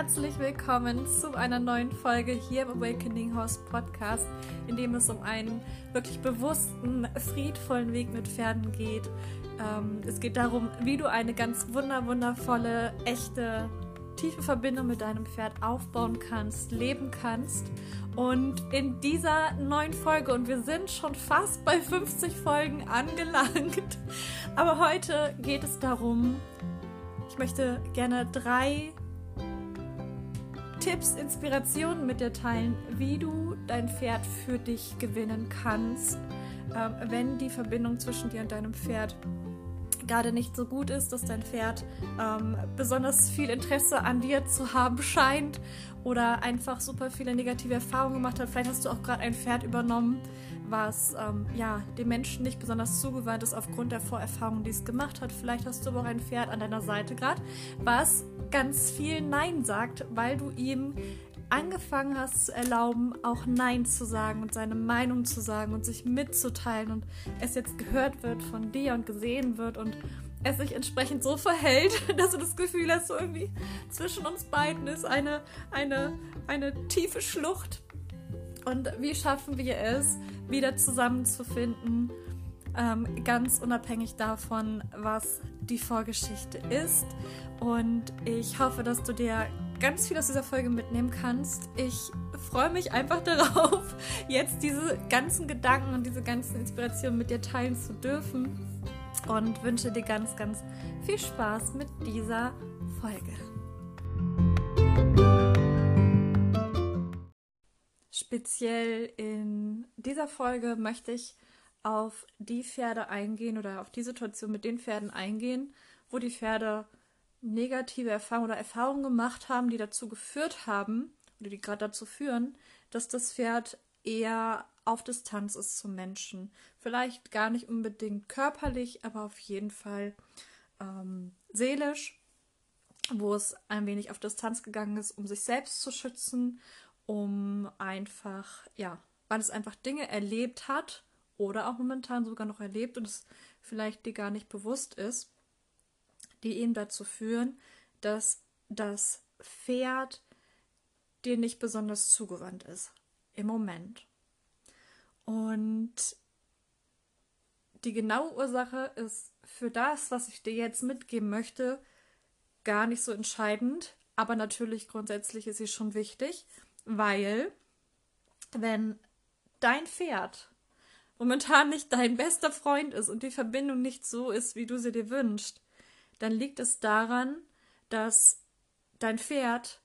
herzlich willkommen zu einer neuen Folge hier im Awakening Horse Podcast, in dem es um einen wirklich bewussten, friedvollen Weg mit Pferden geht. Ähm, es geht darum, wie du eine ganz wunder wundervolle, echte, tiefe Verbindung mit deinem Pferd aufbauen kannst, leben kannst. Und in dieser neuen Folge, und wir sind schon fast bei 50 Folgen angelangt, aber heute geht es darum, ich möchte gerne drei Tipps, Inspirationen mit dir teilen, wie du dein Pferd für dich gewinnen kannst, ähm, wenn die Verbindung zwischen dir und deinem Pferd gerade nicht so gut ist, dass dein Pferd ähm, besonders viel Interesse an dir zu haben scheint oder einfach super viele negative Erfahrungen gemacht hat. Vielleicht hast du auch gerade ein Pferd übernommen, was ähm, ja dem Menschen nicht besonders zugewandt ist aufgrund der Vorerfahrungen, die es gemacht hat. Vielleicht hast du aber auch ein Pferd an deiner Seite gerade, was ganz viel Nein sagt, weil du ihm angefangen hast zu erlauben, auch Nein zu sagen und seine Meinung zu sagen und sich mitzuteilen und es jetzt gehört wird von dir und gesehen wird und es sich entsprechend so verhält, dass du das Gefühl hast, so irgendwie zwischen uns beiden ist eine, eine, eine tiefe Schlucht. Und wie schaffen wir es, wieder zusammenzufinden, ähm, ganz unabhängig davon, was die Vorgeschichte ist. Und ich hoffe, dass du dir ganz viel aus dieser Folge mitnehmen kannst. Ich freue mich einfach darauf, jetzt diese ganzen Gedanken und diese ganzen Inspirationen mit dir teilen zu dürfen und wünsche dir ganz, ganz viel Spaß mit dieser Folge. Speziell in dieser Folge möchte ich auf die Pferde eingehen oder auf die Situation mit den Pferden eingehen, wo die Pferde negative Erfahrungen oder Erfahrungen gemacht haben, die dazu geführt haben oder die gerade dazu führen, dass das Pferd eher auf Distanz ist zum Menschen. Vielleicht gar nicht unbedingt körperlich, aber auf jeden Fall ähm, seelisch, wo es ein wenig auf Distanz gegangen ist, um sich selbst zu schützen, um einfach, ja, weil es einfach Dinge erlebt hat oder auch momentan sogar noch erlebt und es vielleicht dir gar nicht bewusst ist, die eben dazu führen, dass das Pferd dir nicht besonders zugewandt ist im Moment. Und die genaue Ursache ist für das, was ich dir jetzt mitgeben möchte, gar nicht so entscheidend, aber natürlich grundsätzlich ist sie schon wichtig, weil wenn dein Pferd momentan nicht dein bester Freund ist und die Verbindung nicht so ist, wie du sie dir wünschst, dann liegt es daran, dass dein Pferd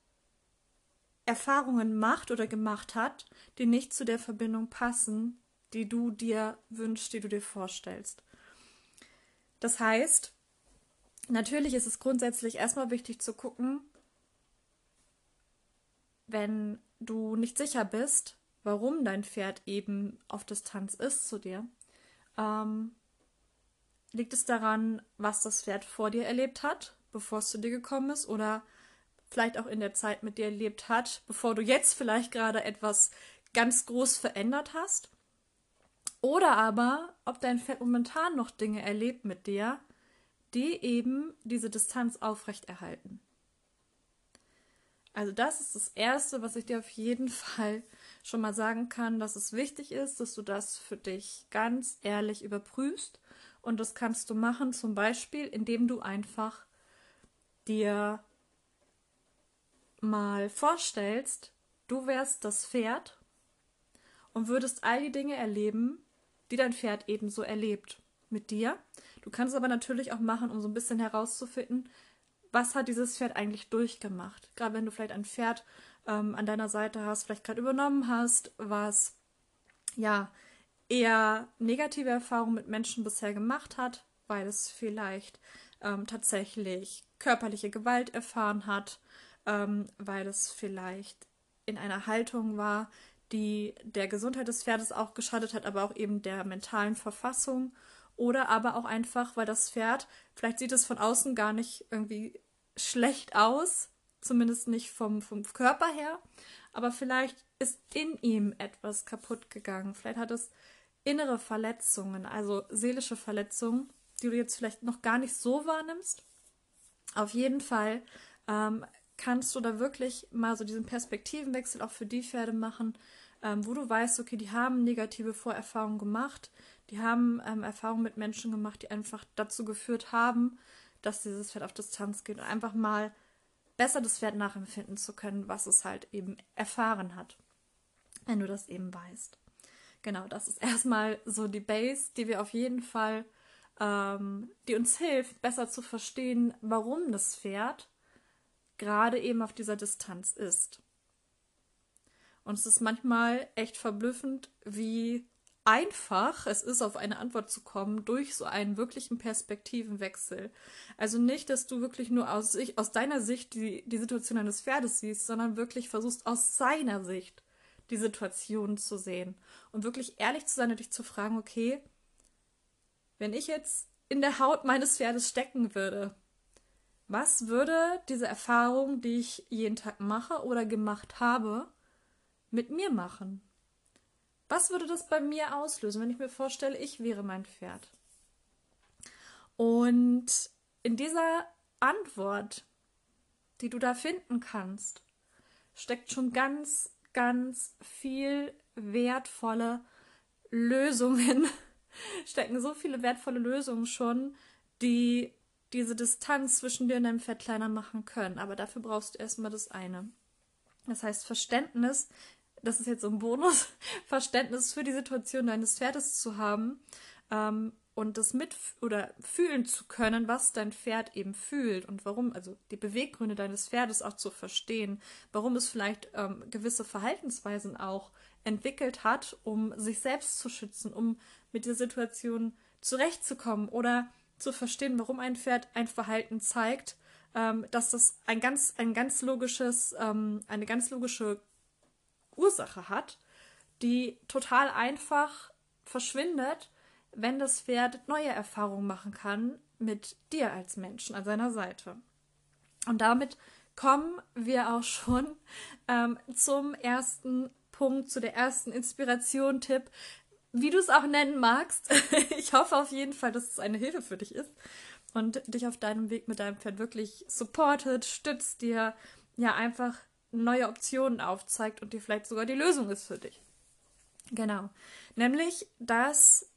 Erfahrungen macht oder gemacht hat, die nicht zu der Verbindung passen, die du dir wünschst, die du dir vorstellst. Das heißt, natürlich ist es grundsätzlich erstmal wichtig zu gucken, wenn du nicht sicher bist, warum dein Pferd eben auf Distanz ist zu dir, ähm, liegt es daran, was das Pferd vor dir erlebt hat, bevor es zu dir gekommen ist, oder vielleicht auch in der Zeit mit dir erlebt hat, bevor du jetzt vielleicht gerade etwas ganz groß verändert hast. Oder aber, ob dein Pferd momentan noch Dinge erlebt mit dir, die eben diese Distanz aufrechterhalten. Also das ist das Erste, was ich dir auf jeden Fall schon mal sagen kann, dass es wichtig ist, dass du das für dich ganz ehrlich überprüfst. Und das kannst du machen zum Beispiel, indem du einfach dir mal vorstellst, du wärst das Pferd und würdest all die Dinge erleben, die dein Pferd ebenso erlebt mit dir. Du kannst es aber natürlich auch machen, um so ein bisschen herauszufinden, was hat dieses Pferd eigentlich durchgemacht. Gerade wenn du vielleicht ein Pferd ähm, an deiner Seite hast, vielleicht gerade übernommen hast, was ja eher negative Erfahrungen mit Menschen bisher gemacht hat, weil es vielleicht ähm, tatsächlich körperliche Gewalt erfahren hat, ähm, weil es vielleicht in einer Haltung war, die der Gesundheit des Pferdes auch geschadet hat, aber auch eben der mentalen Verfassung. Oder aber auch einfach, weil das Pferd, vielleicht sieht es von außen gar nicht irgendwie schlecht aus, zumindest nicht vom, vom Körper her, aber vielleicht ist in ihm etwas kaputt gegangen. Vielleicht hat es innere Verletzungen, also seelische Verletzungen, die du jetzt vielleicht noch gar nicht so wahrnimmst. Auf jeden Fall ähm, kannst du da wirklich mal so diesen Perspektivenwechsel auch für die Pferde machen, ähm, wo du weißt, okay, die haben negative Vorerfahrungen gemacht, die haben ähm, Erfahrungen mit Menschen gemacht, die einfach dazu geführt haben, dass dieses Pferd auf Distanz geht und einfach mal besser das Pferd nachempfinden zu können, was es halt eben erfahren hat, wenn du das eben weißt. Genau, das ist erstmal so die Base, die wir auf jeden Fall, ähm, die uns hilft, besser zu verstehen, warum das Pferd gerade eben auf dieser Distanz ist. Und es ist manchmal echt verblüffend, wie einfach es ist, auf eine Antwort zu kommen durch so einen wirklichen Perspektivenwechsel. Also nicht, dass du wirklich nur aus, aus deiner Sicht die, die Situation eines Pferdes siehst, sondern wirklich versuchst aus seiner Sicht die Situation zu sehen und wirklich ehrlich zu sein und dich zu fragen, okay, wenn ich jetzt in der Haut meines Pferdes stecken würde, was würde diese Erfahrung, die ich jeden Tag mache oder gemacht habe, mit mir machen? Was würde das bei mir auslösen, wenn ich mir vorstelle, ich wäre mein Pferd? Und in dieser Antwort, die du da finden kannst, steckt schon ganz, ganz viel wertvolle Lösungen, stecken so viele wertvolle Lösungen schon, die diese Distanz zwischen dir und deinem Pferd kleiner machen können. Aber dafür brauchst du erstmal das eine. Das heißt, Verständnis, das ist jetzt so ein Bonus, Verständnis für die Situation deines Pferdes zu haben ähm, und das mit oder fühlen zu können, was dein Pferd eben fühlt und warum, also die Beweggründe deines Pferdes auch zu verstehen, warum es vielleicht ähm, gewisse Verhaltensweisen auch entwickelt hat, um sich selbst zu schützen, um mit der Situation zurechtzukommen oder zu verstehen, warum ein Pferd ein Verhalten zeigt, ähm, dass das ein ganz, ein ganz logisches, ähm, eine ganz logische Ursache hat, die total einfach verschwindet, wenn das Pferd neue Erfahrungen machen kann mit dir als Menschen an seiner Seite. Und damit kommen wir auch schon ähm, zum ersten Punkt, zu der ersten Inspiration-Tipp, wie du es auch nennen magst. ich hoffe auf jeden Fall, dass es eine Hilfe für dich ist und dich auf deinem Weg mit deinem Pferd wirklich supportet, stützt dir, ja, einfach neue Optionen aufzeigt und dir vielleicht sogar die Lösung ist für dich. Genau. Nämlich, dass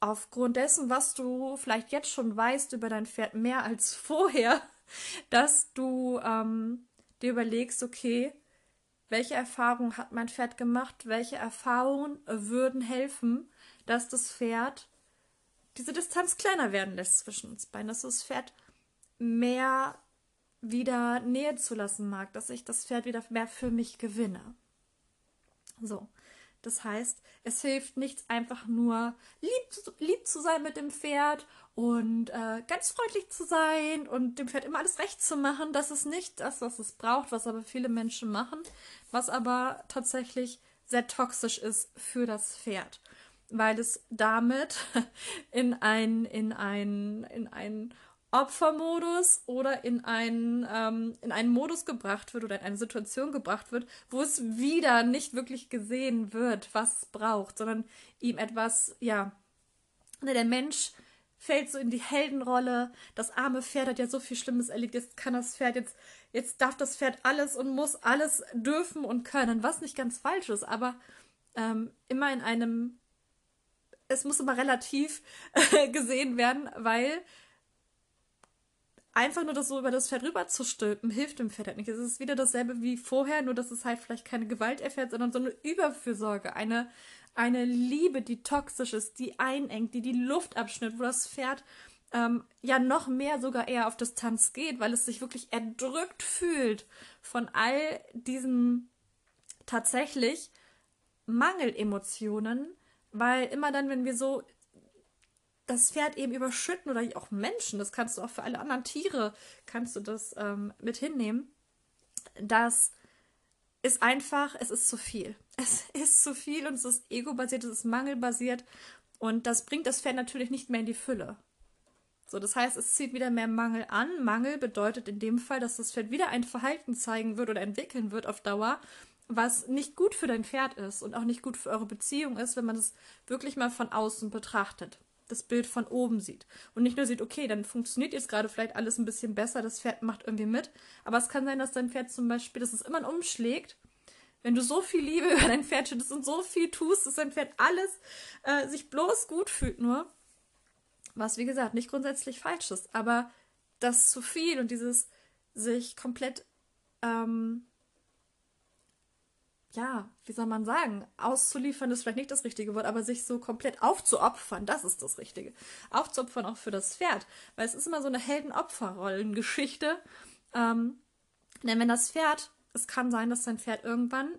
aufgrund dessen, was du vielleicht jetzt schon weißt über dein Pferd mehr als vorher, dass du ähm, dir überlegst, okay, welche Erfahrungen hat mein Pferd gemacht? Welche Erfahrungen würden helfen, dass das Pferd diese Distanz kleiner werden lässt zwischen uns beiden, dass das Pferd mehr wieder Nähe zulassen mag, dass ich das Pferd wieder mehr für mich gewinne. So. Das heißt, es hilft nichts einfach nur lieb, lieb zu sein mit dem Pferd und äh, ganz freundlich zu sein und dem Pferd immer alles recht zu machen. Das ist nicht das, was es braucht, was aber viele Menschen machen, was aber tatsächlich sehr toxisch ist für das Pferd, weil es damit in ein in ein in ein Opfermodus oder in einen, ähm, in einen Modus gebracht wird oder in eine Situation gebracht wird, wo es wieder nicht wirklich gesehen wird, was es braucht, sondern ihm etwas, ja, ne, der Mensch fällt so in die Heldenrolle. Das arme Pferd hat ja so viel Schlimmes erlebt. Jetzt kann das Pferd jetzt, jetzt darf das Pferd alles und muss alles dürfen und können, was nicht ganz falsch ist, aber ähm, immer in einem, es muss immer relativ gesehen werden, weil einfach nur das so über das Pferd rüber zu stülpen, hilft dem Pferd halt nicht. Es ist wieder dasselbe wie vorher, nur dass es halt vielleicht keine Gewalt erfährt, sondern so eine Überfürsorge, eine, eine Liebe, die toxisch ist, die einengt, die die Luft abschnitt, wo das Pferd ähm, ja noch mehr sogar eher auf Distanz geht, weil es sich wirklich erdrückt fühlt von all diesen tatsächlich Mangelemotionen, weil immer dann, wenn wir so das Pferd eben überschütten oder auch Menschen, das kannst du auch für alle anderen Tiere, kannst du das ähm, mit hinnehmen. Das ist einfach, es ist zu viel. Es ist zu viel und es ist ego-basiert, es ist mangelbasiert und das bringt das Pferd natürlich nicht mehr in die Fülle. So, das heißt, es zieht wieder mehr Mangel an. Mangel bedeutet in dem Fall, dass das Pferd wieder ein Verhalten zeigen wird oder entwickeln wird auf Dauer, was nicht gut für dein Pferd ist und auch nicht gut für eure Beziehung ist, wenn man es wirklich mal von außen betrachtet. Das Bild von oben sieht. Und nicht nur sieht, okay, dann funktioniert jetzt gerade vielleicht alles ein bisschen besser, das Pferd macht irgendwie mit. Aber es kann sein, dass dein Pferd zum Beispiel, dass es immer umschlägt, wenn du so viel Liebe über dein Pferd schüttest und so viel tust, dass dein Pferd alles äh, sich bloß gut fühlt nur. Was, wie gesagt, nicht grundsätzlich falsch ist, aber das zu viel und dieses sich komplett ähm, ja, wie soll man sagen, auszuliefern ist vielleicht nicht das richtige Wort, aber sich so komplett aufzuopfern, das ist das Richtige. Aufzuopfern auch für das Pferd, weil es ist immer so eine Helden-Opfer-Rollengeschichte. Ähm, denn wenn das Pferd, es kann sein, dass dein Pferd irgendwann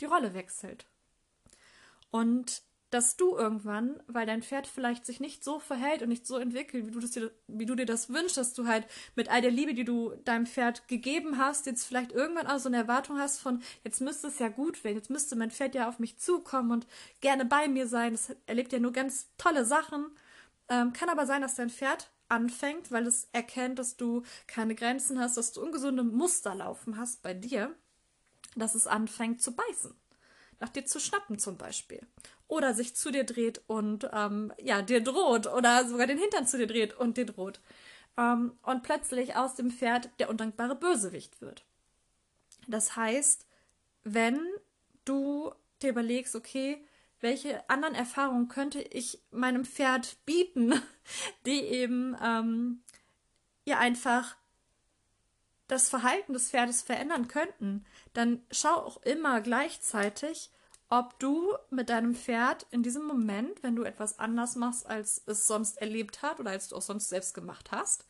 die Rolle wechselt. Und dass du irgendwann, weil dein Pferd vielleicht sich nicht so verhält und nicht so entwickelt, wie du, dir, wie du dir das wünschst, dass du halt mit all der Liebe, die du deinem Pferd gegeben hast, jetzt vielleicht irgendwann auch so eine Erwartung hast von, jetzt müsste es ja gut werden, jetzt müsste mein Pferd ja auf mich zukommen und gerne bei mir sein. Das erlebt ja nur ganz tolle Sachen. Ähm, kann aber sein, dass dein Pferd anfängt, weil es erkennt, dass du keine Grenzen hast, dass du ungesunde Muster laufen hast bei dir, dass es anfängt zu beißen nach dir zu schnappen zum Beispiel. Oder sich zu dir dreht und ähm, ja, dir droht. Oder sogar den Hintern zu dir dreht und dir droht. Ähm, und plötzlich aus dem Pferd der undankbare Bösewicht wird. Das heißt, wenn du dir überlegst, okay, welche anderen Erfahrungen könnte ich meinem Pferd bieten, die eben ähm, ja einfach das Verhalten des Pferdes verändern könnten, dann schau auch immer gleichzeitig, ob du mit deinem Pferd in diesem Moment, wenn du etwas anders machst, als es sonst erlebt hat oder als du auch sonst selbst gemacht hast,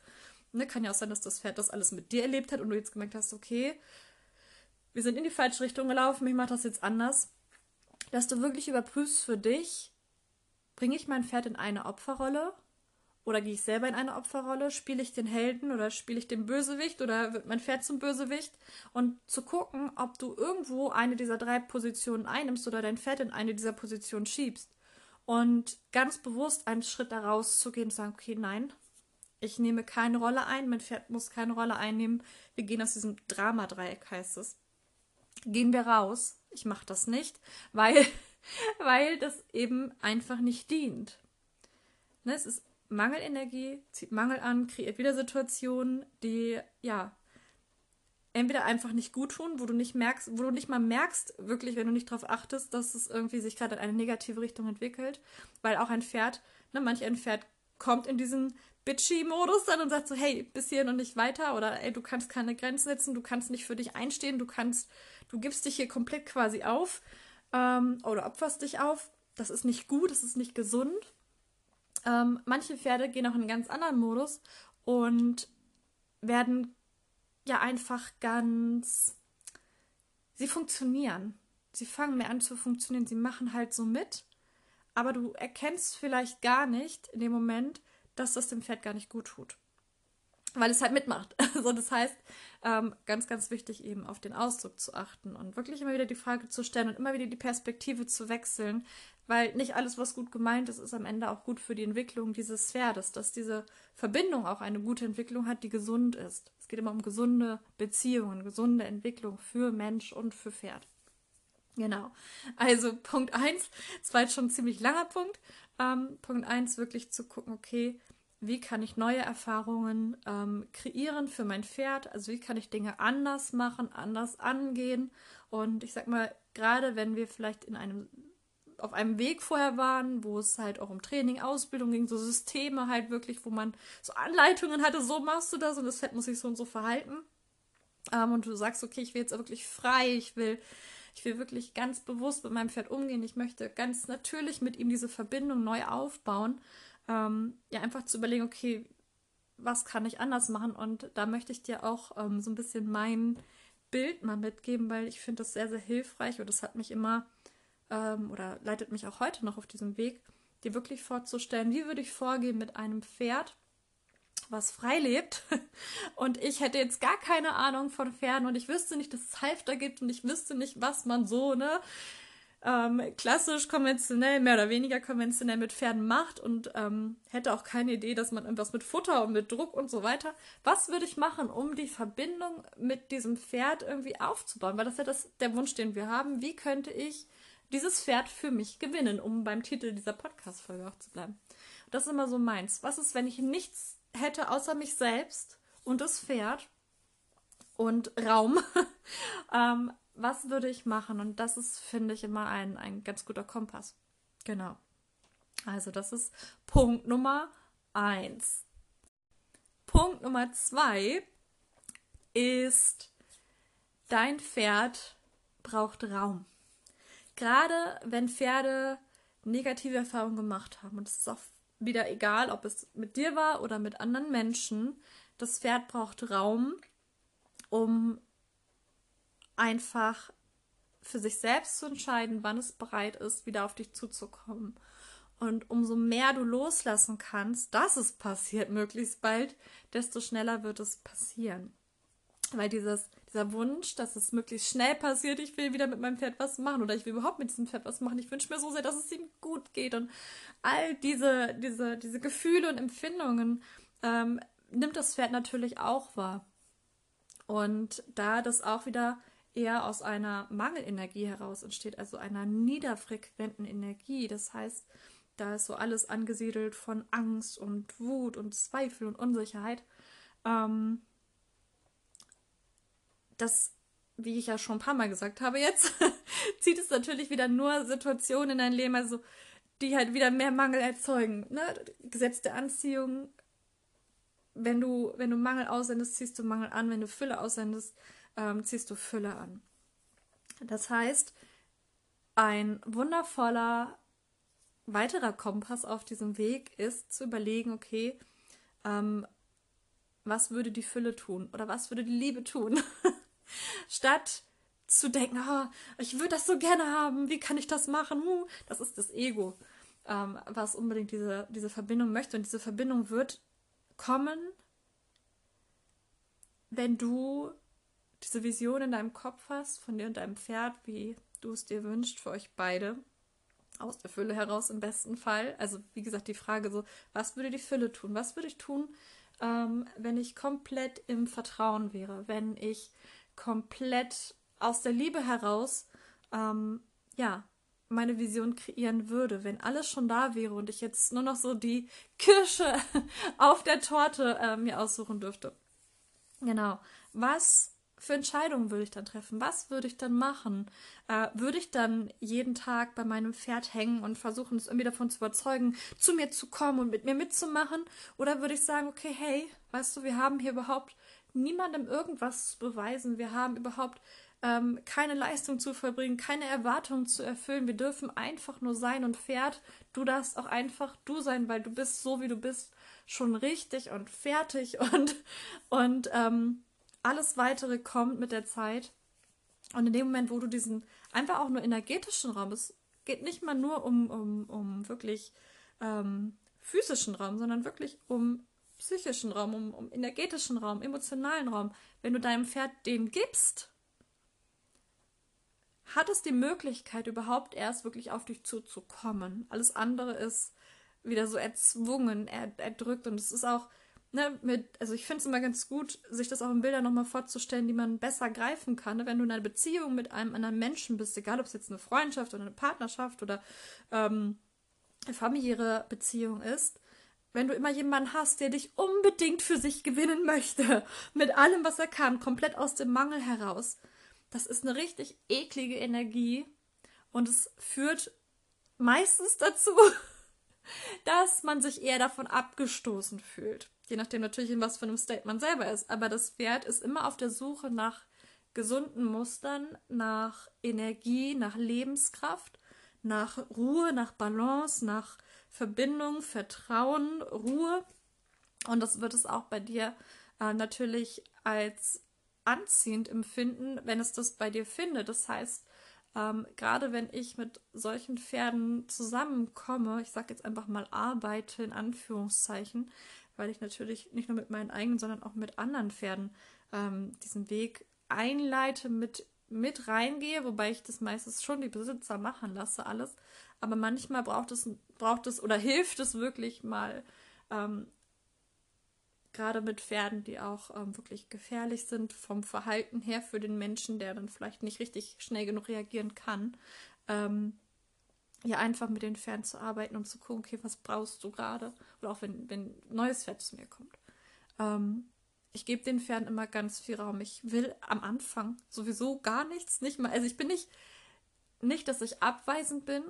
ne, kann ja auch sein, dass das Pferd das alles mit dir erlebt hat und du jetzt gemerkt hast, okay, wir sind in die falsche Richtung gelaufen, ich mache das jetzt anders, dass du wirklich überprüfst für dich, bringe ich mein Pferd in eine Opferrolle oder gehe ich selber in eine Opferrolle? Spiele ich den Helden oder spiele ich den Bösewicht oder wird mein Pferd zum Bösewicht? Und zu gucken, ob du irgendwo eine dieser drei Positionen einnimmst oder dein Pferd in eine dieser Positionen schiebst. Und ganz bewusst einen Schritt daraus zu gehen und sagen, okay, nein, ich nehme keine Rolle ein, mein Pferd muss keine Rolle einnehmen. Wir gehen aus diesem Dramadreieck, heißt es. Gehen wir raus. Ich mache das nicht, weil, weil das eben einfach nicht dient. Ne, es ist Mangelenergie, zieht Mangel an, kreiert wieder Situationen, die ja entweder einfach nicht gut tun, wo du nicht merkst, wo du nicht mal merkst, wirklich, wenn du nicht darauf achtest, dass es irgendwie sich gerade in eine negative Richtung entwickelt, weil auch ein Pferd, ne, manch ein Pferd kommt in diesen Bitchy-Modus dann und sagt so, hey, bis hier und nicht weiter oder ey, du kannst keine Grenzen setzen, du kannst nicht für dich einstehen, du kannst, du gibst dich hier komplett quasi auf ähm, oder opferst dich auf. Das ist nicht gut, das ist nicht gesund. Ähm, manche Pferde gehen auch in einen ganz anderen Modus und werden ja einfach ganz. Sie funktionieren. Sie fangen mehr an zu funktionieren. Sie machen halt so mit. Aber du erkennst vielleicht gar nicht in dem Moment, dass das dem Pferd gar nicht gut tut weil es halt mitmacht. Also das heißt, ähm, ganz, ganz wichtig eben auf den Ausdruck zu achten und wirklich immer wieder die Frage zu stellen und immer wieder die Perspektive zu wechseln, weil nicht alles, was gut gemeint ist, ist am Ende auch gut für die Entwicklung dieses Pferdes, dass diese Verbindung auch eine gute Entwicklung hat, die gesund ist. Es geht immer um gesunde Beziehungen, gesunde Entwicklung für Mensch und für Pferd. Genau. Also Punkt 1, das war jetzt schon ein ziemlich langer Punkt. Ähm, Punkt 1, wirklich zu gucken, okay, wie kann ich neue Erfahrungen ähm, kreieren für mein Pferd, also wie kann ich Dinge anders machen, anders angehen. Und ich sag mal, gerade wenn wir vielleicht in einem auf einem Weg vorher waren, wo es halt auch um Training, Ausbildung ging, so Systeme halt wirklich, wo man so Anleitungen hatte, so machst du das und das Pferd muss sich so und so verhalten. Ähm, und du sagst, okay, ich will jetzt wirklich frei, ich will, ich will wirklich ganz bewusst mit meinem Pferd umgehen, ich möchte ganz natürlich mit ihm diese Verbindung neu aufbauen ähm, ja einfach zu überlegen, okay, was kann ich anders machen? Und da möchte ich dir auch ähm, so ein bisschen mein Bild mal mitgeben, weil ich finde das sehr, sehr hilfreich und das hat mich immer ähm, oder leitet mich auch heute noch auf diesem Weg, dir wirklich vorzustellen, wie würde ich vorgehen mit einem Pferd, was frei lebt und ich hätte jetzt gar keine Ahnung von Pferden und ich wüsste nicht, dass es Halfter gibt und ich wüsste nicht, was man so, ne, ähm, klassisch konventionell, mehr oder weniger konventionell mit Pferden macht und ähm, hätte auch keine Idee, dass man irgendwas mit Futter und mit Druck und so weiter. Was würde ich machen, um die Verbindung mit diesem Pferd irgendwie aufzubauen? Weil das ist ja das, der Wunsch, den wir haben. Wie könnte ich dieses Pferd für mich gewinnen, um beim Titel dieser Podcast-Folge auch zu bleiben? Das ist immer so meins. Was ist, wenn ich nichts hätte außer mich selbst und das Pferd und Raum? ähm, was würde ich machen? Und das ist, finde ich, immer ein, ein ganz guter Kompass. Genau. Also, das ist Punkt Nummer eins. Punkt Nummer zwei ist, dein Pferd braucht Raum. Gerade wenn Pferde negative Erfahrungen gemacht haben, und es ist auch wieder egal, ob es mit dir war oder mit anderen Menschen, das Pferd braucht Raum, um einfach für sich selbst zu entscheiden, wann es bereit ist, wieder auf dich zuzukommen. Und umso mehr du loslassen kannst, dass es passiert möglichst bald, desto schneller wird es passieren. Weil dieses, dieser Wunsch, dass es möglichst schnell passiert, ich will wieder mit meinem Pferd was machen oder ich will überhaupt mit diesem Pferd was machen, ich wünsche mir so sehr, dass es ihm gut geht und all diese, diese, diese Gefühle und Empfindungen ähm, nimmt das Pferd natürlich auch wahr. Und da das auch wieder eher aus einer Mangelenergie heraus entsteht, also einer niederfrequenten Energie, das heißt, da ist so alles angesiedelt von Angst und Wut und Zweifel und Unsicherheit. Ähm, das, wie ich ja schon ein paar Mal gesagt habe jetzt, zieht es natürlich wieder nur Situationen in dein Leben, also die halt wieder mehr Mangel erzeugen. Ne? Gesetz der Anziehung, wenn du, wenn du Mangel aussendest, ziehst du Mangel an, wenn du Fülle aussendest, ähm, ziehst du Fülle an. Das heißt, ein wundervoller weiterer Kompass auf diesem Weg ist zu überlegen, okay, ähm, was würde die Fülle tun oder was würde die Liebe tun? Statt zu denken, oh, ich würde das so gerne haben, wie kann ich das machen? Das ist das Ego, ähm, was unbedingt diese, diese Verbindung möchte. Und diese Verbindung wird kommen, wenn du diese Vision in deinem Kopf hast, von dir und deinem Pferd, wie du es dir wünschst für euch beide aus der Fülle heraus im besten Fall. Also wie gesagt, die Frage so, was würde die Fülle tun? Was würde ich tun, ähm, wenn ich komplett im Vertrauen wäre, wenn ich komplett aus der Liebe heraus, ähm, ja, meine Vision kreieren würde, wenn alles schon da wäre und ich jetzt nur noch so die Kirsche auf der Torte äh, mir aussuchen dürfte. Genau. Was für Entscheidungen würde ich dann treffen? Was würde ich dann machen? Äh, würde ich dann jeden Tag bei meinem Pferd hängen und versuchen, es irgendwie davon zu überzeugen, zu mir zu kommen und mit mir mitzumachen? Oder würde ich sagen, okay, hey, weißt du, wir haben hier überhaupt niemandem irgendwas zu beweisen. Wir haben überhaupt ähm, keine Leistung zu verbringen, keine Erwartungen zu erfüllen. Wir dürfen einfach nur sein und Pferd, du darfst auch einfach du sein, weil du bist so, wie du bist, schon richtig und fertig und, und, ähm, alles weitere kommt mit der Zeit. Und in dem Moment, wo du diesen einfach auch nur energetischen Raum, es geht nicht mal nur um, um, um wirklich ähm, physischen Raum, sondern wirklich um psychischen Raum, um, um energetischen Raum, emotionalen Raum. Wenn du deinem Pferd den gibst, hat es die Möglichkeit, überhaupt erst wirklich auf dich zuzukommen. Alles andere ist wieder so erzwungen, erdrückt und es ist auch ne, mit, also ich finde es immer ganz gut, sich das auch in Bildern nochmal vorzustellen, die man besser greifen kann. Ne? Wenn du in einer Beziehung mit einem anderen Menschen bist, egal ob es jetzt eine Freundschaft oder eine Partnerschaft oder ähm, eine familiäre Beziehung ist, wenn du immer jemanden hast, der dich unbedingt für sich gewinnen möchte, mit allem, was er kann, komplett aus dem Mangel heraus, das ist eine richtig eklige Energie und es führt meistens dazu, dass man sich eher davon abgestoßen fühlt. Je nachdem natürlich, in was für einem State man selber ist. Aber das Pferd ist immer auf der Suche nach gesunden Mustern, nach Energie, nach Lebenskraft, nach Ruhe, nach Balance, nach Verbindung, Vertrauen, Ruhe. Und das wird es auch bei dir äh, natürlich als anziehend empfinden, wenn es das bei dir findet. Das heißt, ähm, gerade wenn ich mit solchen Pferden zusammenkomme, ich sage jetzt einfach mal arbeite in Anführungszeichen, weil ich natürlich nicht nur mit meinen eigenen, sondern auch mit anderen Pferden ähm, diesen Weg einleite, mit, mit reingehe, wobei ich das meistens schon die Besitzer machen lasse, alles. Aber manchmal braucht es, braucht es oder hilft es wirklich mal, ähm, gerade mit Pferden, die auch ähm, wirklich gefährlich sind vom Verhalten her für den Menschen, der dann vielleicht nicht richtig schnell genug reagieren kann, ähm, ja einfach mit den Pferden zu arbeiten und zu gucken, okay, was brauchst du gerade? Oder auch wenn, ein neues Pferd zu mir kommt. Ähm, ich gebe den Pferden immer ganz viel Raum. Ich will am Anfang sowieso gar nichts, nicht mal, also ich bin nicht, nicht, dass ich abweisend bin,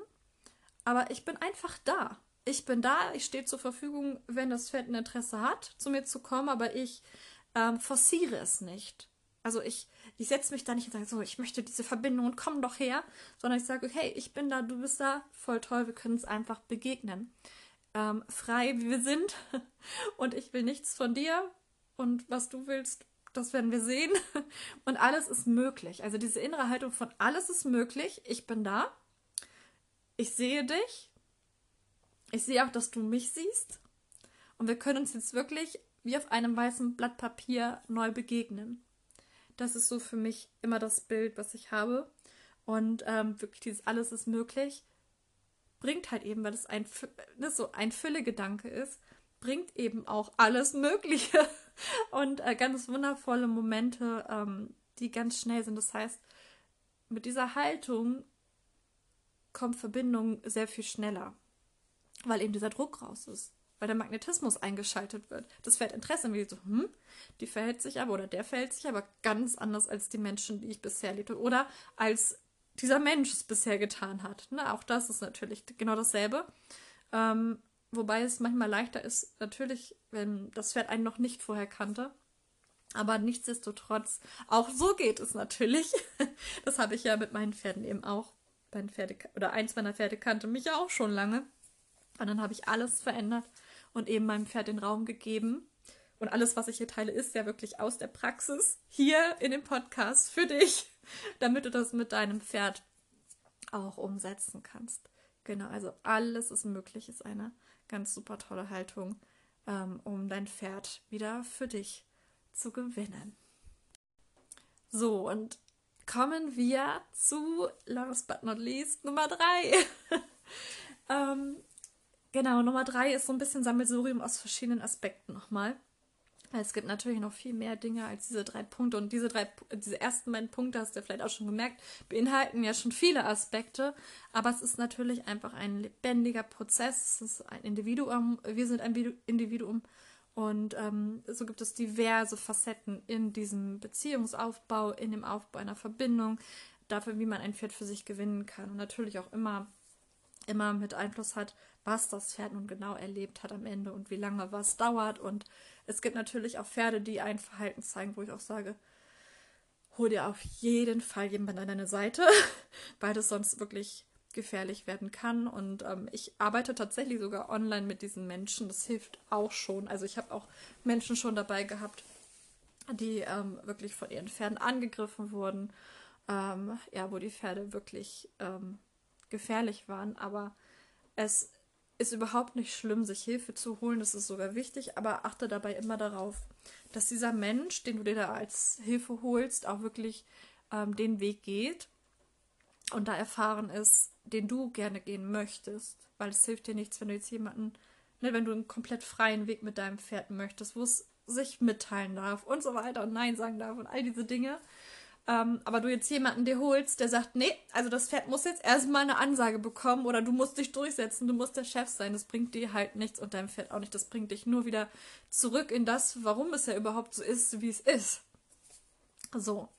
aber ich bin einfach da. Ich bin da, ich stehe zur Verfügung, wenn das Pferd ein Interesse hat, zu mir zu kommen, aber ich ähm, forciere es nicht. Also ich, ich setze mich da nicht und sage, so, ich möchte diese Verbindung und komm doch her, sondern ich sage, hey, ich bin da, du bist da, voll toll, wir können uns einfach begegnen. Ähm, frei, wie wir sind. Und ich will nichts von dir. Und was du willst, das werden wir sehen. Und alles ist möglich. Also diese innere Haltung von alles ist möglich. Ich bin da. Ich sehe dich. Ich sehe auch, dass du mich siehst. Und wir können uns jetzt wirklich wie auf einem weißen Blatt Papier neu begegnen. Das ist so für mich immer das Bild, was ich habe. Und ähm, wirklich dieses alles ist möglich bringt halt eben, weil es ein, ne, so ein Füllegedanke ist, bringt eben auch alles Mögliche und äh, ganz wundervolle Momente, ähm, die ganz schnell sind. Das heißt, mit dieser Haltung kommt Verbindung sehr viel schneller, weil eben dieser Druck raus ist weil der Magnetismus eingeschaltet wird. Das Pferd Interesse wie so, hm, die verhält sich aber oder der verhält sich aber ganz anders als die Menschen, die ich bisher liebte oder als dieser Mensch es bisher getan hat. Ne? Auch das ist natürlich genau dasselbe. Ähm, wobei es manchmal leichter ist, natürlich, wenn das Pferd einen noch nicht vorher kannte. Aber nichtsdestotrotz, auch so geht es natürlich. Das habe ich ja mit meinen Pferden eben auch. Mein Pferde, oder eins meiner Pferde kannte mich ja auch schon lange. Und dann habe ich alles verändert und eben meinem Pferd den Raum gegeben. Und alles, was ich hier teile, ist ja wirklich aus der Praxis hier in dem Podcast für dich, damit du das mit deinem Pferd auch umsetzen kannst. Genau, also alles ist möglich, ist eine ganz super tolle Haltung, ähm, um dein Pferd wieder für dich zu gewinnen. So, und kommen wir zu, last but not least, Nummer drei. ähm, Genau, Nummer drei ist so ein bisschen Sammelsurium aus verschiedenen Aspekten nochmal. Es gibt natürlich noch viel mehr Dinge als diese drei Punkte und diese drei, diese ersten beiden Punkte, hast du vielleicht auch schon gemerkt, beinhalten ja schon viele Aspekte, aber es ist natürlich einfach ein lebendiger Prozess, es ist ein Individuum, wir sind ein Individuum und ähm, so gibt es diverse Facetten in diesem Beziehungsaufbau, in dem Aufbau einer Verbindung, dafür, wie man ein Pferd für sich gewinnen kann und natürlich auch immer, immer mit Einfluss hat, was das Pferd nun genau erlebt hat am Ende und wie lange was dauert. Und es gibt natürlich auch Pferde, die ein Verhalten zeigen, wo ich auch sage, hol dir auf jeden Fall jemand an deine Seite, weil das sonst wirklich gefährlich werden kann. Und ähm, ich arbeite tatsächlich sogar online mit diesen Menschen. Das hilft auch schon. Also ich habe auch Menschen schon dabei gehabt, die ähm, wirklich von ihren Pferden angegriffen wurden. Ähm, ja, wo die Pferde wirklich ähm, gefährlich waren. Aber es ist überhaupt nicht schlimm, sich Hilfe zu holen. Das ist sogar wichtig, aber achte dabei immer darauf, dass dieser Mensch, den du dir da als Hilfe holst, auch wirklich ähm, den Weg geht und da erfahren ist, den du gerne gehen möchtest. Weil es hilft dir nichts, wenn du jetzt jemanden, ne, wenn du einen komplett freien Weg mit deinem Pferd möchtest, wo es sich mitteilen darf und so weiter und Nein sagen darf und all diese Dinge. Ähm, aber du jetzt jemanden dir holst, der sagt, nee, also das Pferd muss jetzt erstmal eine Ansage bekommen oder du musst dich durchsetzen, du musst der Chef sein, das bringt dir halt nichts und deinem Pferd auch nicht. Das bringt dich nur wieder zurück in das, warum es ja überhaupt so ist, wie es ist. So.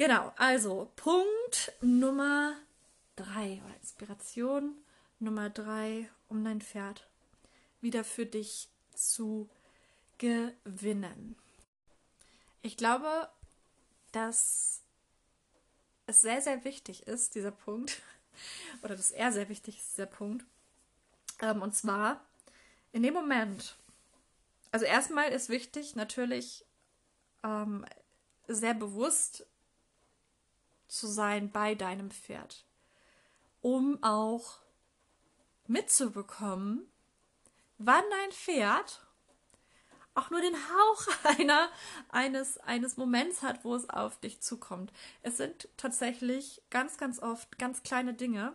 Genau, also Punkt Nummer drei oder Inspiration Nummer drei, um dein Pferd wieder für dich zu gewinnen. Ich glaube, dass es sehr, sehr wichtig ist, dieser Punkt, oder dass er sehr wichtig ist, dieser Punkt. Ähm, und zwar in dem Moment, also erstmal ist wichtig natürlich ähm, sehr bewusst zu sein bei deinem Pferd, um auch mitzubekommen, wann dein Pferd auch nur den Hauch einer, eines, eines Moments hat, wo es auf dich zukommt. Es sind tatsächlich ganz, ganz oft ganz kleine Dinge,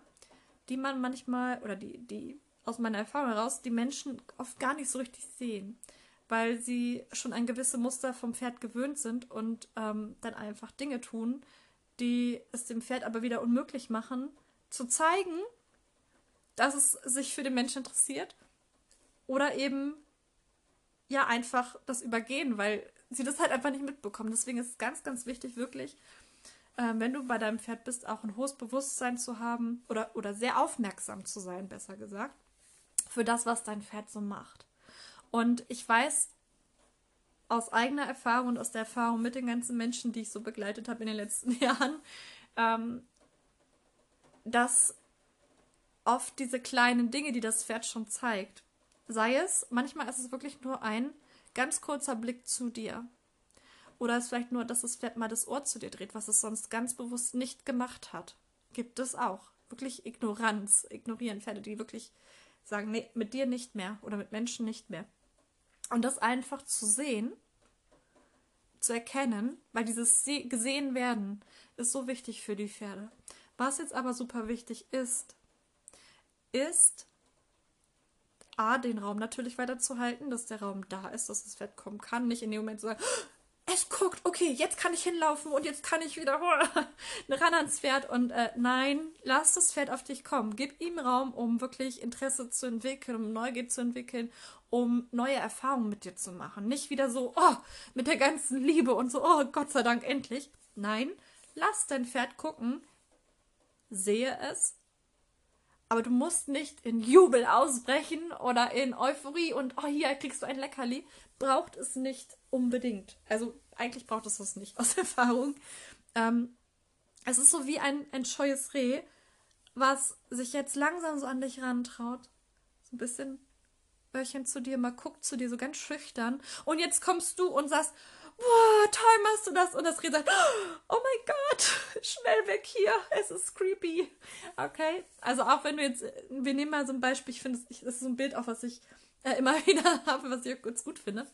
die man manchmal, oder die, die aus meiner Erfahrung heraus, die Menschen oft gar nicht so richtig sehen, weil sie schon ein gewisses Muster vom Pferd gewöhnt sind und ähm, dann einfach Dinge tun, die es dem Pferd aber wieder unmöglich machen, zu zeigen, dass es sich für den Menschen interessiert. Oder eben ja einfach das übergehen, weil sie das halt einfach nicht mitbekommen. Deswegen ist es ganz, ganz wichtig, wirklich, äh, wenn du bei deinem Pferd bist, auch ein hohes Bewusstsein zu haben oder, oder sehr aufmerksam zu sein, besser gesagt, für das, was dein Pferd so macht. Und ich weiß aus eigener Erfahrung und aus der Erfahrung mit den ganzen Menschen, die ich so begleitet habe in den letzten Jahren, ähm, dass oft diese kleinen Dinge, die das Pferd schon zeigt, sei es, manchmal ist es wirklich nur ein ganz kurzer Blick zu dir. Oder es vielleicht nur, dass das Pferd mal das Ohr zu dir dreht, was es sonst ganz bewusst nicht gemacht hat. Gibt es auch. Wirklich Ignoranz, ignorieren Pferde, die wirklich sagen, nee, mit dir nicht mehr oder mit Menschen nicht mehr. Und das einfach zu sehen, zu erkennen, weil dieses gesehen werden ist so wichtig für die Pferde. Was jetzt aber super wichtig ist, ist A, den Raum natürlich weiterzuhalten, dass der Raum da ist, dass das Pferd kommen kann. Nicht in dem Moment zu sagen, es guckt, okay, jetzt kann ich hinlaufen und jetzt kann ich wieder ran ans Pferd. Und äh, nein, lass das Pferd auf dich kommen. Gib ihm Raum, um wirklich Interesse zu entwickeln, um Neugier zu entwickeln, um neue Erfahrungen mit dir zu machen. Nicht wieder so, oh, mit der ganzen Liebe und so, oh, Gott sei Dank, endlich. Nein, lass dein Pferd gucken, sehe es, aber du musst nicht in Jubel ausbrechen oder in Euphorie und oh, hier kriegst du ein Leckerli. Braucht es nicht unbedingt. Also eigentlich braucht es das nicht aus Erfahrung. Ähm, es ist so wie ein, ein scheues Reh, was sich jetzt langsam so an dich rantraut. So ein bisschen Öhrchen zu dir, mal guckt zu dir, so ganz schüchtern. Und jetzt kommst du und sagst, boah, toll machst du das. Und das Reh sagt, oh mein Gott, schnell weg hier, es ist creepy. Okay, also auch wenn du jetzt, wir nehmen mal so ein Beispiel, ich finde, das ist so ein Bild auch, was ich äh, immer wieder habe, was ich auch ganz gut finde.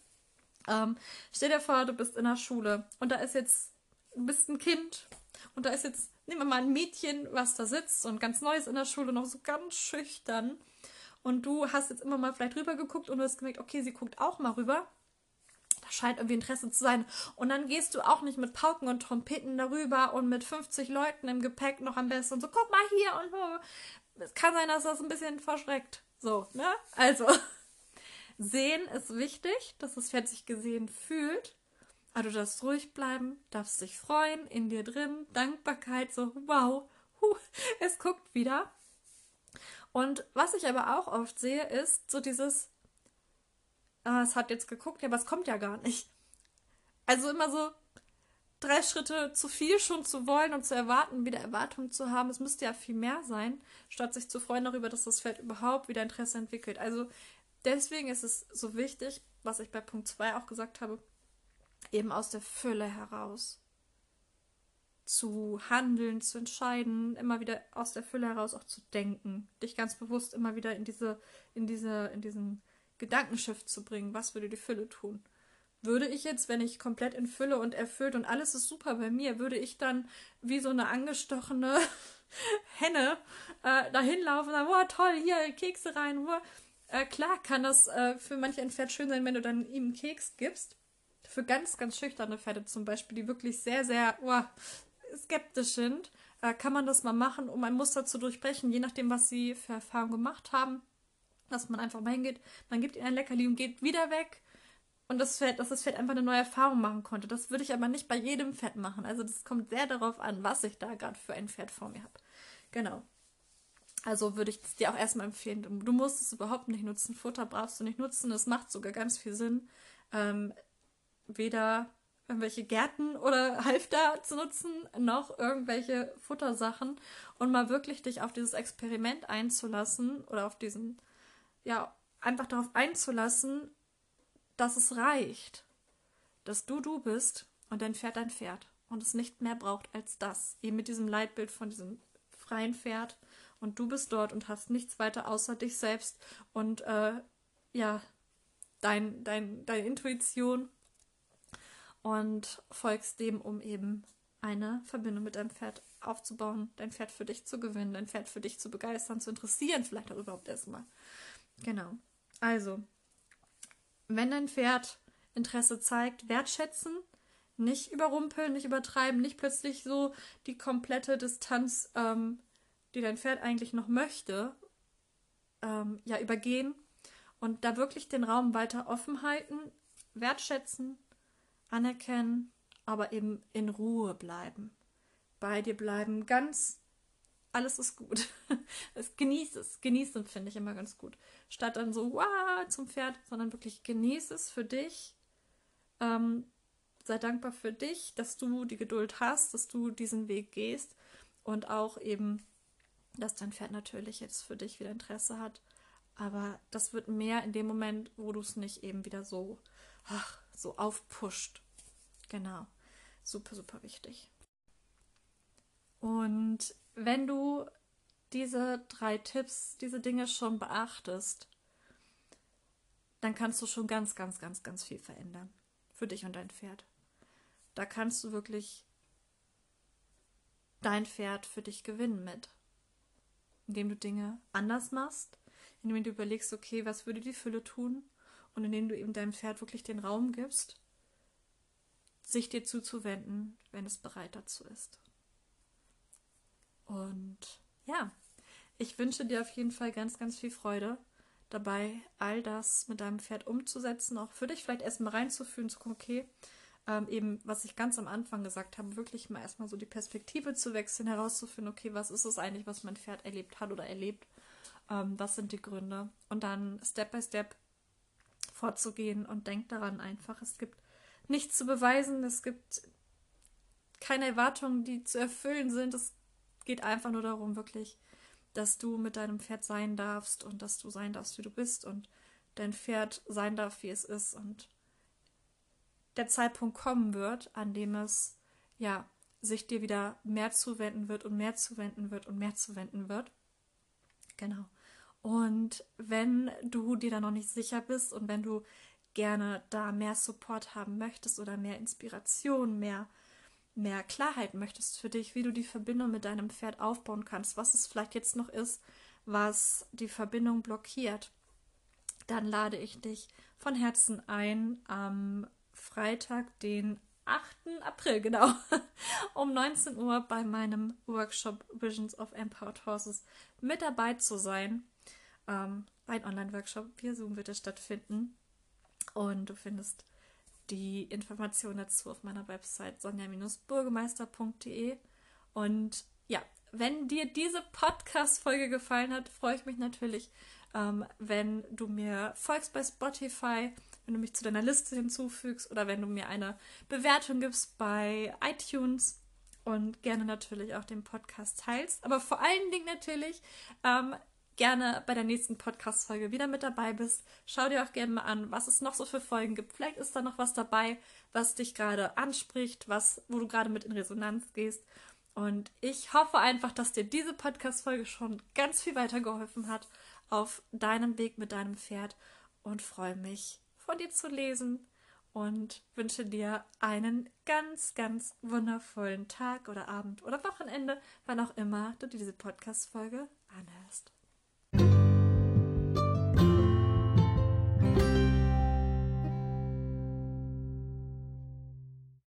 Ähm, stell dir vor, du bist in der Schule und da ist jetzt, du bist ein Kind und da ist jetzt, nehmen wir mal ein Mädchen, was da sitzt und ganz Neues in der Schule, noch so ganz schüchtern. Und du hast jetzt immer mal vielleicht rüber geguckt und du hast gemerkt, okay, sie guckt auch mal rüber scheint irgendwie Interesse zu sein. Und dann gehst du auch nicht mit Pauken und Trompeten darüber und mit 50 Leuten im Gepäck noch am besten und so, guck mal hier und so. Es kann sein, dass das ein bisschen verschreckt. So, ne? Also, sehen ist wichtig, dass das Pferd sich gesehen fühlt. Aber du darfst ruhig bleiben, darfst dich freuen, in dir drin, Dankbarkeit, so, wow, huh, es guckt wieder. Und was ich aber auch oft sehe, ist so dieses, ah, es hat jetzt geguckt, ja, aber es kommt ja gar nicht. Also immer so drei Schritte zu viel schon zu wollen und zu erwarten, wieder Erwartungen zu haben. Es müsste ja viel mehr sein, statt sich zu freuen darüber, dass das Pferd überhaupt wieder Interesse entwickelt. Also deswegen ist es so wichtig, was ich bei Punkt 2 auch gesagt habe, eben aus der Fülle heraus zu handeln, zu entscheiden, immer wieder aus der Fülle heraus auch zu denken, dich ganz bewusst immer wieder in diese, in diese, in diesen Gedankenschiff zu bringen. Was würde die Fülle tun? Würde ich jetzt, wenn ich komplett in Fülle und erfüllt und alles ist super bei mir, würde ich dann wie so eine angestochene Henne äh, dahin laufen und sagen, boah, toll, hier, Kekse rein, boah. Äh, klar kann das äh, für manche ein Pferd schön sein, wenn du dann ihm einen Keks gibst. Für ganz, ganz schüchterne Pferde zum Beispiel, die wirklich sehr, sehr boah, skeptisch sind, äh, kann man das mal machen, um ein Muster zu durchbrechen, je nachdem, was sie für Erfahrungen gemacht haben dass man einfach mal hingeht, man gibt ihm ein Leckerli und geht wieder weg. Und das Pferd, dass das Pferd einfach eine neue Erfahrung machen konnte. Das würde ich aber nicht bei jedem Pferd machen. Also das kommt sehr darauf an, was ich da gerade für ein Pferd vor mir habe. Genau. Also würde ich es dir auch erstmal empfehlen. Du musst es überhaupt nicht nutzen. Futter brauchst du nicht nutzen. Es macht sogar ganz viel Sinn. Ähm, weder irgendwelche Gärten oder Halfter zu nutzen, noch irgendwelche Futtersachen und mal wirklich dich auf dieses Experiment einzulassen oder auf diesen ja, einfach darauf einzulassen, dass es reicht, dass du du bist und dein Pferd dein Pferd und es nicht mehr braucht als das. Eben mit diesem Leitbild von diesem freien Pferd und du bist dort und hast nichts weiter außer dich selbst und äh, ja, dein, dein, deine Intuition und folgst dem, um eben eine Verbindung mit deinem Pferd aufzubauen, dein Pferd für dich zu gewinnen, dein Pferd für dich zu begeistern, zu interessieren, vielleicht auch überhaupt erstmal. Genau. Also, wenn dein Pferd Interesse zeigt, wertschätzen, nicht überrumpeln, nicht übertreiben, nicht plötzlich so die komplette Distanz, ähm, die dein Pferd eigentlich noch möchte, ähm, ja übergehen und da wirklich den Raum weiter offen halten, wertschätzen, anerkennen, aber eben in Ruhe bleiben, bei dir bleiben, ganz alles ist gut. Es genieß es, genießen finde ich immer ganz gut. Statt dann so wow zum Pferd, sondern wirklich genieß es für dich. Ähm, sei dankbar für dich, dass du die Geduld hast, dass du diesen Weg gehst und auch eben, dass dein Pferd natürlich jetzt für dich wieder Interesse hat. Aber das wird mehr in dem Moment, wo du es nicht eben wieder so, ach, so aufpusht. Genau. Super, super wichtig. Und wenn du diese drei Tipps, diese Dinge schon beachtest, dann kannst du schon ganz, ganz, ganz, ganz viel verändern. Für dich und dein Pferd. Da kannst du wirklich dein Pferd für dich gewinnen mit. Indem du Dinge anders machst, indem du überlegst, okay, was würde die Fülle tun? Und indem du eben deinem Pferd wirklich den Raum gibst, sich dir zuzuwenden, wenn es bereit dazu ist. Und ja, ich wünsche dir auf jeden Fall ganz, ganz viel Freude dabei, all das mit deinem Pferd umzusetzen, auch für dich vielleicht erstmal reinzufühlen, zu gucken, okay, ähm, eben, was ich ganz am Anfang gesagt habe, wirklich mal erstmal so die Perspektive zu wechseln, herauszufinden, okay, was ist es eigentlich, was mein Pferd erlebt hat oder erlebt, ähm, was sind die Gründe? Und dann Step by Step vorzugehen und denk daran einfach, es gibt nichts zu beweisen, es gibt keine Erwartungen, die zu erfüllen sind, es geht einfach nur darum, wirklich, dass du mit deinem Pferd sein darfst und dass du sein darfst, wie du bist und dein Pferd sein darf, wie es ist und der Zeitpunkt kommen wird, an dem es ja sich dir wieder mehr zuwenden wird und mehr zuwenden wird und mehr zuwenden wird. Genau. Und wenn du dir da noch nicht sicher bist und wenn du gerne da mehr Support haben möchtest oder mehr Inspiration, mehr mehr Klarheit möchtest für dich, wie du die Verbindung mit deinem Pferd aufbauen kannst, was es vielleicht jetzt noch ist, was die Verbindung blockiert, dann lade ich dich von Herzen ein am Freitag, den 8. April, genau, um 19 Uhr bei meinem Workshop Visions of Empowered Horses mit dabei zu sein. Ähm, ein Online-Workshop via Zoom wird es stattfinden. Und du findest die Informationen dazu auf meiner Website sonja-burgemeister.de. Und ja, wenn dir diese Podcast-Folge gefallen hat, freue ich mich natürlich, ähm, wenn du mir folgst bei Spotify, wenn du mich zu deiner Liste hinzufügst oder wenn du mir eine Bewertung gibst bei iTunes und gerne natürlich auch den Podcast teilst. Aber vor allen Dingen natürlich ähm, gerne bei der nächsten Podcast-Folge wieder mit dabei bist. Schau dir auch gerne mal an, was es noch so für Folgen gibt. Vielleicht ist da noch was dabei, was dich gerade anspricht, was, wo du gerade mit in Resonanz gehst. Und ich hoffe einfach, dass dir diese Podcast-Folge schon ganz viel weitergeholfen hat auf deinem Weg mit deinem Pferd und freue mich, von dir zu lesen und wünsche dir einen ganz, ganz wundervollen Tag oder Abend oder Wochenende, wann auch immer du diese Podcast-Folge anhörst.